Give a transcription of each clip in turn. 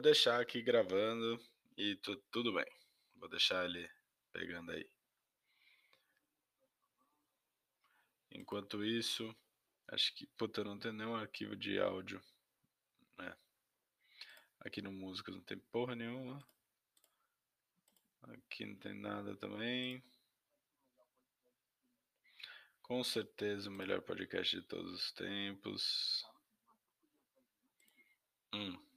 vou deixar aqui gravando e tu, tudo bem. Vou deixar ele pegando aí. Enquanto isso, acho que, puta, não tem nenhum arquivo de áudio, né? Aqui no Músicas não tem porra nenhuma. Aqui não tem nada também. Com certeza o melhor podcast de todos os tempos. Hum.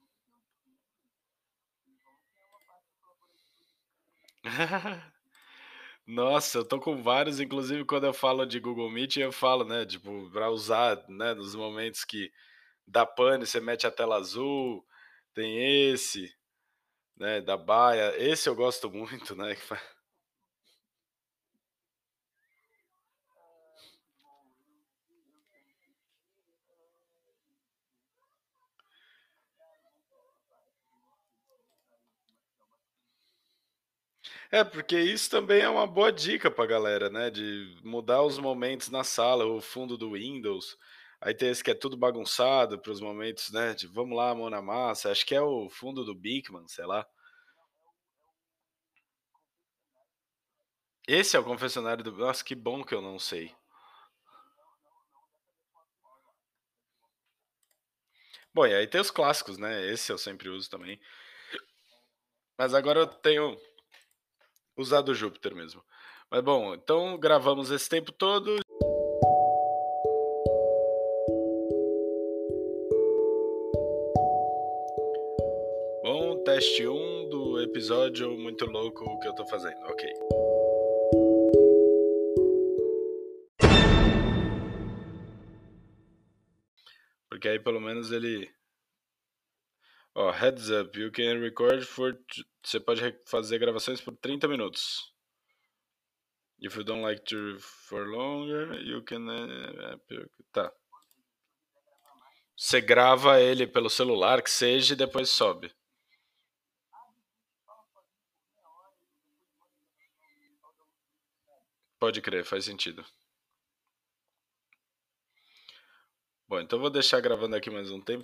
Nossa, eu tô com vários, inclusive quando eu falo de Google Meet, eu falo, né, tipo, para usar, né, nos momentos que dá pane, você mete a tela azul, tem esse, né, da baia. Esse eu gosto muito, né, É, porque isso também é uma boa dica pra galera, né? De mudar os momentos na sala, o fundo do Windows. Aí tem esse que é tudo bagunçado para os momentos, né? De vamos lá, mão na massa. Acho que é o fundo do Bigman, sei lá. Esse é o confessionário do. Nossa, que bom que eu não sei. Bom, e aí tem os clássicos, né? Esse eu sempre uso também. Mas agora eu tenho usado o Júpiter mesmo. Mas bom, então gravamos esse tempo todo. Bom, teste 1 um do episódio muito louco que eu tô fazendo. Ok. Porque aí pelo menos ele. Heads up, you can record for. Você pode fazer gravações por 30 minutos. If you don't like to for longer, you can. Eh, eh, tá. Você grava ele pelo celular, que seja, e depois sobe. Pode crer, faz sentido. Bom, então vou deixar gravando aqui mais um tempo.